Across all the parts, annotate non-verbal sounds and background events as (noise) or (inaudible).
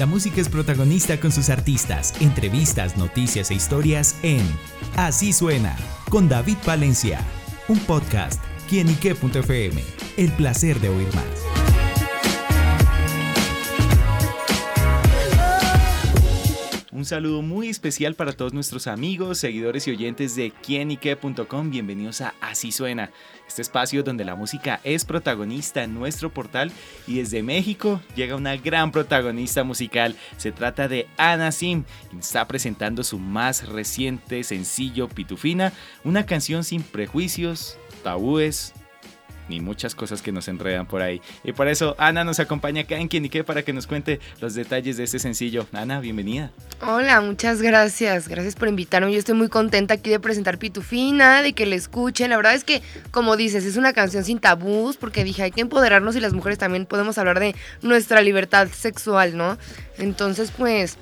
La música es protagonista con sus artistas, entrevistas, noticias e historias en Así suena, con David Valencia, un podcast, quienique.fm, el placer de oír más. Un saludo muy especial para todos nuestros amigos, seguidores y oyentes de quienique.com. Bienvenidos a Así Suena, este espacio donde la música es protagonista en nuestro portal y desde México llega una gran protagonista musical. Se trata de Ana Sim, quien está presentando su más reciente sencillo Pitufina, una canción sin prejuicios, tabúes ni muchas cosas que nos enredan por ahí. Y por eso Ana nos acompaña acá en Quienique para que nos cuente los detalles de este sencillo. Ana, bienvenida. Hola, muchas gracias. Gracias por invitarme. Yo estoy muy contenta aquí de presentar Pitufina, de que la escuchen. La verdad es que, como dices, es una canción sin tabús, porque dije, hay que empoderarnos y las mujeres también podemos hablar de nuestra libertad sexual, ¿no? Entonces, pues,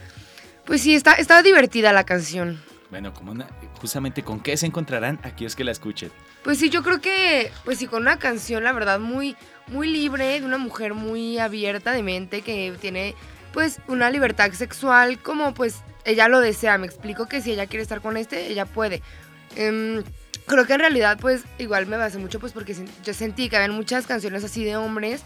pues sí, está, está divertida la canción. Bueno, como justamente con qué se encontrarán aquellos que la escuchen. Pues sí, yo creo que, pues sí, con una canción, la verdad, muy, muy libre, de una mujer muy abierta de mente, que tiene, pues, una libertad sexual, como, pues, ella lo desea. Me explico que si ella quiere estar con este, ella puede. Em, creo que en realidad, pues, igual me basé mucho, pues, porque yo sentí que había muchas canciones así de hombres,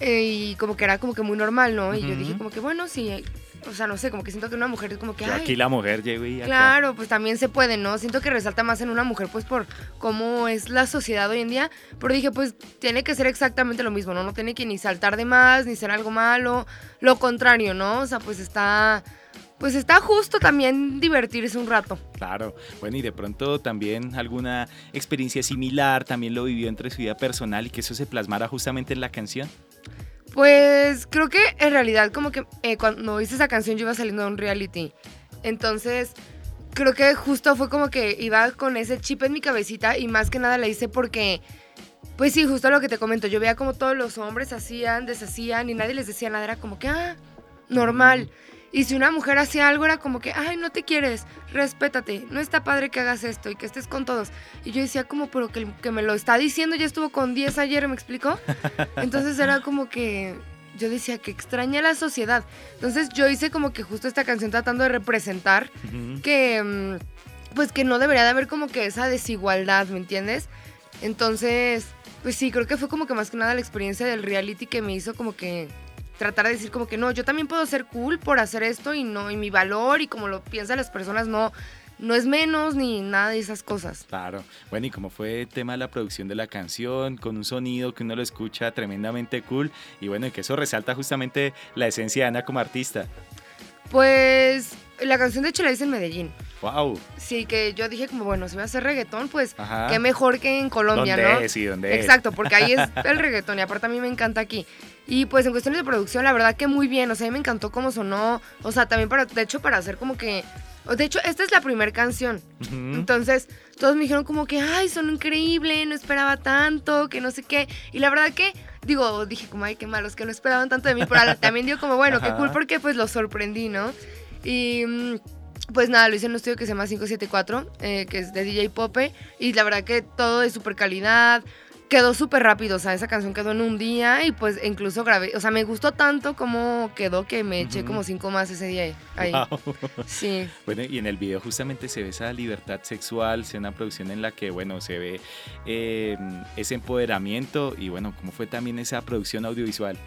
eh, y como que era como que muy normal, ¿no? Y yo dije como que, bueno, sí, o sea, no sé, como que siento que una mujer es como que... aquí la mujer llegó y Claro, pues también se puede, ¿no? Siento que resalta más en una mujer, pues por cómo es la sociedad hoy en día. Pero dije, pues tiene que ser exactamente lo mismo, ¿no? No tiene que ni saltar de más, ni ser algo malo. Lo contrario, ¿no? O sea, pues está... Pues está justo también divertirse un rato. Claro, bueno, y de pronto también alguna experiencia similar, también lo vivió entre su vida personal y que eso se plasmara justamente en la canción. Pues creo que en realidad como que eh, cuando hice esa canción yo iba saliendo de un reality. Entonces creo que justo fue como que iba con ese chip en mi cabecita y más que nada la hice porque, pues sí, justo lo que te comento, yo veía como todos los hombres hacían, deshacían y nadie les decía nada, era como que, ah, normal. Y si una mujer hacía algo era como que, ay, no te quieres, respétate, no está padre que hagas esto y que estés con todos. Y yo decía como, pero que, que me lo está diciendo, ya estuvo con 10 ayer, ¿me explico? (laughs) Entonces era como que yo decía que extraña la sociedad. Entonces yo hice como que justo esta canción tratando de representar que, mm, pues que no debería de haber como que esa desigualdad, ¿me entiendes? Entonces, pues sí, creo que fue como que más que nada la experiencia del reality que me hizo como que tratar de decir como que no, yo también puedo ser cool por hacer esto y no, y mi valor y como lo piensan las personas no, no es menos ni nada de esas cosas. Claro. Bueno, y como fue el tema de la producción de la canción, con un sonido que uno lo escucha tremendamente cool, y bueno, y que eso resalta justamente la esencia de Ana como artista. Pues la canción de hecho la hice en Medellín. Wow. Sí, que yo dije como, bueno, si voy a hacer reggaetón, pues qué mejor que en Colombia, ¿Dónde ¿no? Es, sí, ¿dónde Exacto, porque ahí es el reggaetón y aparte a mí me encanta aquí. Y pues en cuestiones de producción, la verdad que muy bien, o sea, a mí me encantó cómo sonó, o sea, también para, de hecho, para hacer como que, de hecho, esta es la primera canción, entonces todos me dijeron como que, ay, son increíble, no esperaba tanto, que no sé qué, y la verdad que, digo, dije como, ay, qué malos, que no esperaban tanto de mí, pero también digo como, bueno, qué cool porque pues los sorprendí, ¿no? Y... Mm, pues nada, lo hice en un estudio que se llama 574, eh, que es de DJ Pope, y la verdad que todo de super calidad, quedó súper rápido, o sea, esa canción quedó en un día y pues incluso grabé, o sea, me gustó tanto como quedó que me eché como cinco más ese día ahí. Sí. (laughs) Bueno, y en el video justamente se ve esa libertad sexual, se ve una producción en la que, bueno, se ve eh, ese empoderamiento y bueno, ¿cómo fue también esa producción audiovisual?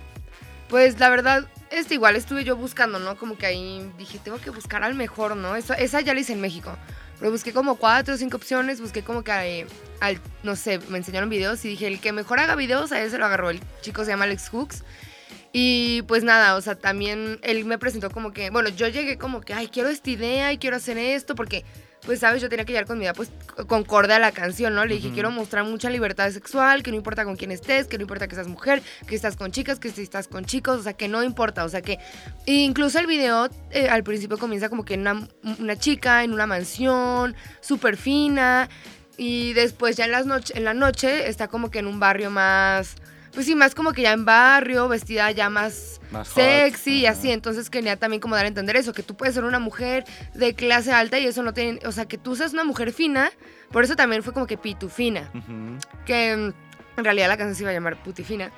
Pues la verdad, este igual estuve yo buscando, ¿no? Como que ahí dije, tengo que buscar al mejor, ¿no? Esa, esa ya la hice en México. Pero busqué como cuatro o cinco opciones, busqué como que, eh, al, no sé, me enseñaron videos y dije, el que mejor haga videos, a ese lo agarró. El chico se llama Alex Hooks. Y pues nada, o sea, también él me presentó como que, bueno, yo llegué como que, ay, quiero esta idea y quiero hacer esto, porque pues, ¿sabes? Yo tenía que llegar con mi edad, pues, concorde a la canción, ¿no? Le dije, quiero mostrar mucha libertad sexual, que no importa con quién estés, que no importa que seas mujer, que estás con chicas, que si estás con chicos, o sea, que no importa, o sea, que incluso el video eh, al principio comienza como que en una, una chica, en una mansión, súper fina, y después ya en, las noche, en la noche está como que en un barrio más pues sí, más como que ya en barrio, vestida ya más, sexy y así. Entonces quería también como dar a entender eso, que tú puedes ser una mujer de clase alta y eso no tiene, o sea, que tú seas una mujer fina, por eso también fue como que pitufina, que mm, en realidad la canción se iba a llamar putifina.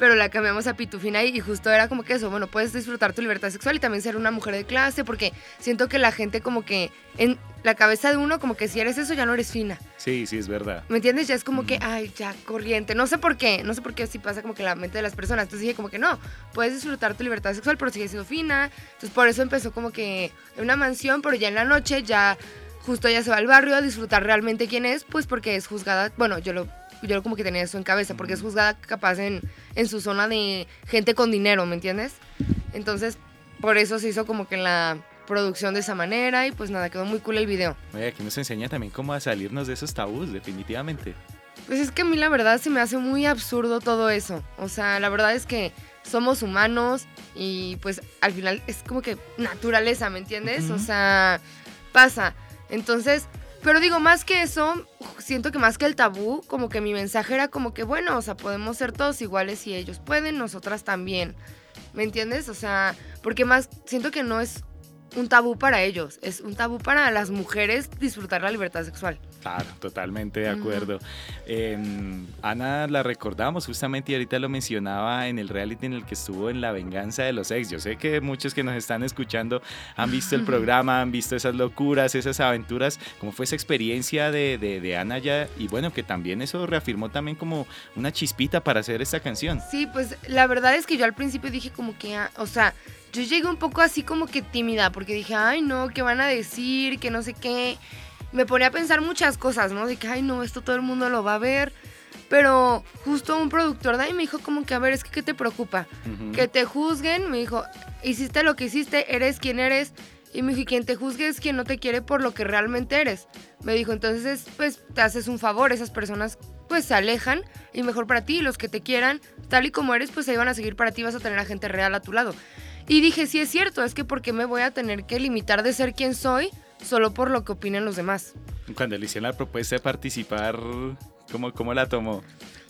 Pero la cambiamos a Pitufina y, y justo era como que eso, bueno, puedes disfrutar tu libertad sexual y también ser una mujer de clase, porque siento que la gente como que en la cabeza de uno, como que si eres eso ya no eres fina. Sí, sí, es verdad. ¿Me entiendes? Ya es como que, ay, ya, corriente. No sé por qué, no sé por qué así pasa como que la mente de las personas. Entonces dije como que no, puedes disfrutar tu libertad sexual, pero sigue siendo fina. Entonces por eso empezó como que en una mansión, pero ya en la noche ya justo ella se va al barrio a disfrutar realmente quién es, pues porque es juzgada, bueno, yo lo yo como que tenía eso en cabeza, porque es juzgada capaz en, en su zona de gente con dinero, ¿me entiendes? Entonces, por eso se hizo como que la producción de esa manera y pues nada, quedó muy cool el video. Oye, aquí nos enseña también cómo a salirnos de esos tabús, definitivamente. Pues es que a mí la verdad se me hace muy absurdo todo eso. O sea, la verdad es que somos humanos y pues al final es como que naturaleza, ¿me entiendes? O sea, pasa. Entonces, pero digo, más que eso, siento que más que el tabú, como que mi mensaje era como que, bueno, o sea, podemos ser todos iguales si ellos pueden, nosotras también. ¿Me entiendes? O sea, porque más siento que no es un tabú para ellos, es un tabú para las mujeres disfrutar la libertad sexual. Claro, totalmente de acuerdo. Eh, Ana la recordamos justamente y ahorita lo mencionaba en el reality en el que estuvo en La Venganza de los Ex. Yo sé que muchos que nos están escuchando han visto el programa, han visto esas locuras, esas aventuras. ¿Cómo fue esa experiencia de, de, de Ana ya? Y bueno, que también eso reafirmó también como una chispita para hacer esta canción. Sí, pues la verdad es que yo al principio dije como que, ah, o sea, yo llegué un poco así como que tímida, porque dije, ay no, ¿qué van a decir? Que no sé qué. Me ponía a pensar muchas cosas, ¿no? De que, ay no, esto todo el mundo lo va a ver. Pero justo un productor de ahí me dijo como que, a ver, es que ¿qué te preocupa? Que te juzguen, me dijo, hiciste lo que hiciste, eres quien eres. Y me dijo, y quien te juzgue es quien no te quiere por lo que realmente eres. Me dijo, entonces, pues te haces un favor, esas personas pues se alejan y mejor para ti, los que te quieran, tal y como eres, pues se van a seguir para ti, vas a tener a gente real a tu lado. Y dije, sí es cierto, es que porque me voy a tener que limitar de ser quien soy solo por lo que opinen los demás. Cuando le hicieron la propuesta de participar, ¿cómo, cómo la tomó?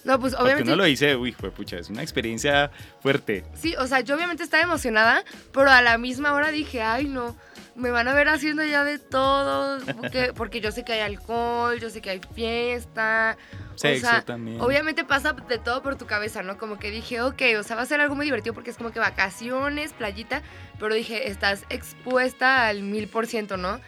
No, pues Porque obviamente... uno lo dice, uy, fue pucha, es una experiencia fuerte. Sí, o sea, yo obviamente estaba emocionada, pero a la misma hora dije, ay no, me van a ver haciendo ya de todo, porque, (laughs) porque yo sé que hay alcohol, yo sé que hay fiesta. Sexo o sea, también. Obviamente pasa de todo por tu cabeza, ¿no? Como que dije, ok, o sea, va a ser algo muy divertido porque es como que vacaciones, playita, pero dije, estás expuesta al mil por ciento, ¿no?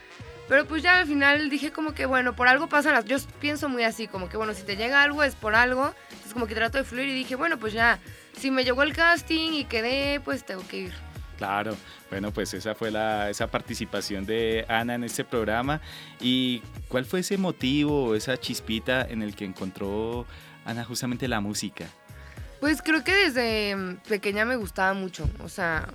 Pero pues ya al final dije como que, bueno, por algo pasan las... Yo pienso muy así, como que, bueno, si te llega algo es por algo. Entonces como que trato de fluir y dije, bueno, pues ya, si me llegó el casting y quedé, pues tengo que ir. Claro, bueno, pues esa fue la, esa participación de Ana en este programa. ¿Y cuál fue ese motivo, esa chispita en el que encontró Ana justamente la música? Pues creo que desde pequeña me gustaba mucho, o sea,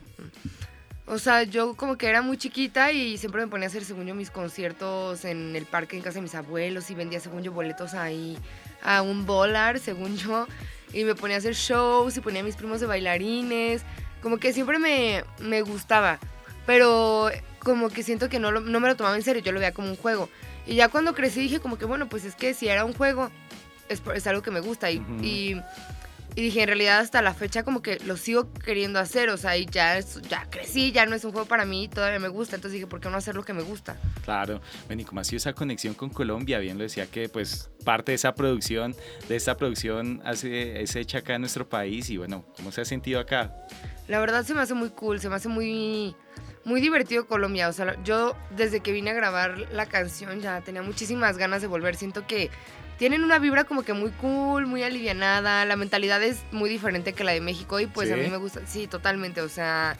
o sea, yo como que era muy chiquita y siempre me ponía a hacer, según yo, mis conciertos en el parque en casa de mis abuelos y vendía, según yo, boletos ahí a un dólar, según yo, y me ponía a hacer shows y ponía a mis primos de bailarines, como que siempre me, me gustaba, pero como que siento que no, lo- no me lo tomaba en serio, yo lo veía como un juego. Y ya cuando crecí dije como que, bueno, pues es que si era un juego, es, es algo que me gusta y y dije, en realidad hasta la fecha como que lo sigo queriendo hacer, o sea, y ya, es- ya crecí, ya no es un juego para mí, todavía me gusta, entonces dije, ¿por qué no hacer lo que me gusta? Claro, bueno, y cómo ha sido esa conexión con Colombia, bien lo decía que pues parte de esa producción, de esta producción hace, es hecha acá en nuestro país y bueno, ¿cómo se ha sentido acá? La verdad se me hace muy cool, se me hace muy, muy divertido Colombia, o sea, yo desde que vine a grabar la canción ya tenía muchísimas ganas de volver, siento que tienen una vibra como que muy cool, muy alivianada, la mentalidad es muy diferente que la de México y pues a ¿Sí? mí me gusta, sí, totalmente, o sea,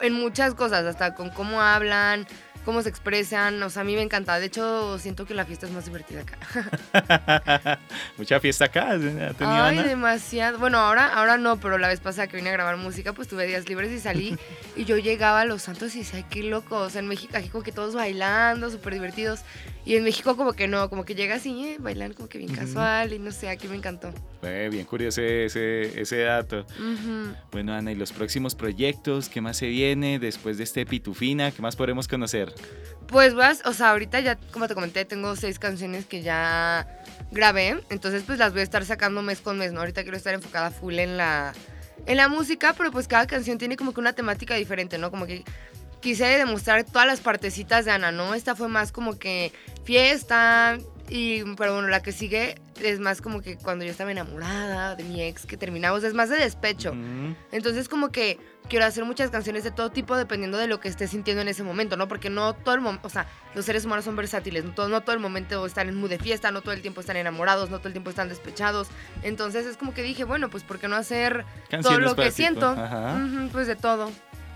en muchas cosas, hasta con cómo hablan, cómo se expresan, o sea, a mí me encanta, de hecho siento que la fiesta es más divertida acá. (laughs) Mucha fiesta acá, ¿ha Ay, Ana? demasiado. Bueno, ahora, ahora no, pero la vez pasada que vine a grabar música, pues tuve días libres y salí. (laughs) y yo llegaba a Los Santos y decía, "Ay, qué loco. O sea, en México, aquí como que todos bailando, súper divertidos. Y en México como que no, como que llega así, eh, bailan como que bien casual. Y no sé, aquí me encantó. Fue bien curioso ese, ese dato. Bueno, Ana, ¿y los próximos proyectos? ¿Qué más se viene después de este Pitufina? ¿Qué más podremos conocer? Pues vas, o sea, ahorita ya, como te comenté, tengo seis canciones que ya grabé. Entonces, pues las voy a estar sacando mes con mes, ¿no? Ahorita quiero estar enfocada full en la, en la música, pero pues cada canción tiene como que una temática diferente, ¿no? Como que quise demostrar todas las partecitas de Ana, ¿no? Esta fue más como que fiesta. Y, pero bueno, la que sigue es más como que cuando yo estaba enamorada de mi ex, que terminamos, es más de despecho. Mm, Entonces como que quiero hacer muchas canciones de todo tipo dependiendo de lo que esté sintiendo en ese momento, ¿no? Porque no todo el momento, o sea, los seres humanos son versátiles, no todo, no todo el momento están en mood de fiesta, no todo el tiempo están enamorados, no todo el tiempo están despechados. Entonces es como que dije, bueno, pues ¿por qué no hacer todo lo que ti, siento? Ajá. Pues de todo.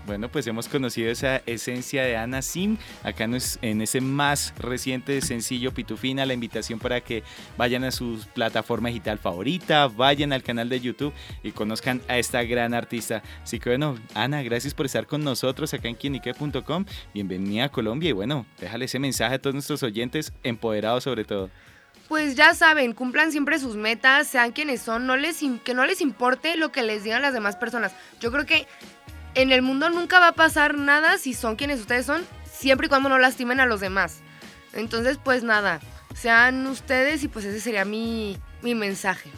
Bueno, pues hemos conocido esa esencia de Ana Sim acá en es- en ese más reciente sencillo Pitufina, la invitación para que vayan a su plataforma digital favorita, vayan al canal de YouTube y conozcan a esta gran artista. Así que bueno, Ana, gracias por estar con nosotros acá en quienique.com. Bienvenida a Colombia y bueno, déjale ese mensaje a todos nuestros oyentes, empoderados sobre todo. Pues ya saben, cumplan siempre sus metas, sean quienes son, no les que no les importe lo que les digan las demás personas. Yo creo que en el mundo nunca va a pasar nada si son quienes ustedes son, siempre y cuando no lastimen a los demás. Entonces, pues nada, sean ustedes y pues ese sería mi, mi mensaje.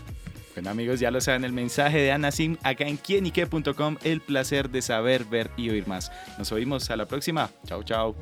Bueno amigos, ya lo saben, el mensaje de Ana Sim acá en quienique.com, el placer de saber, ver y oír más. Nos oímos a la próxima. Chao, chao.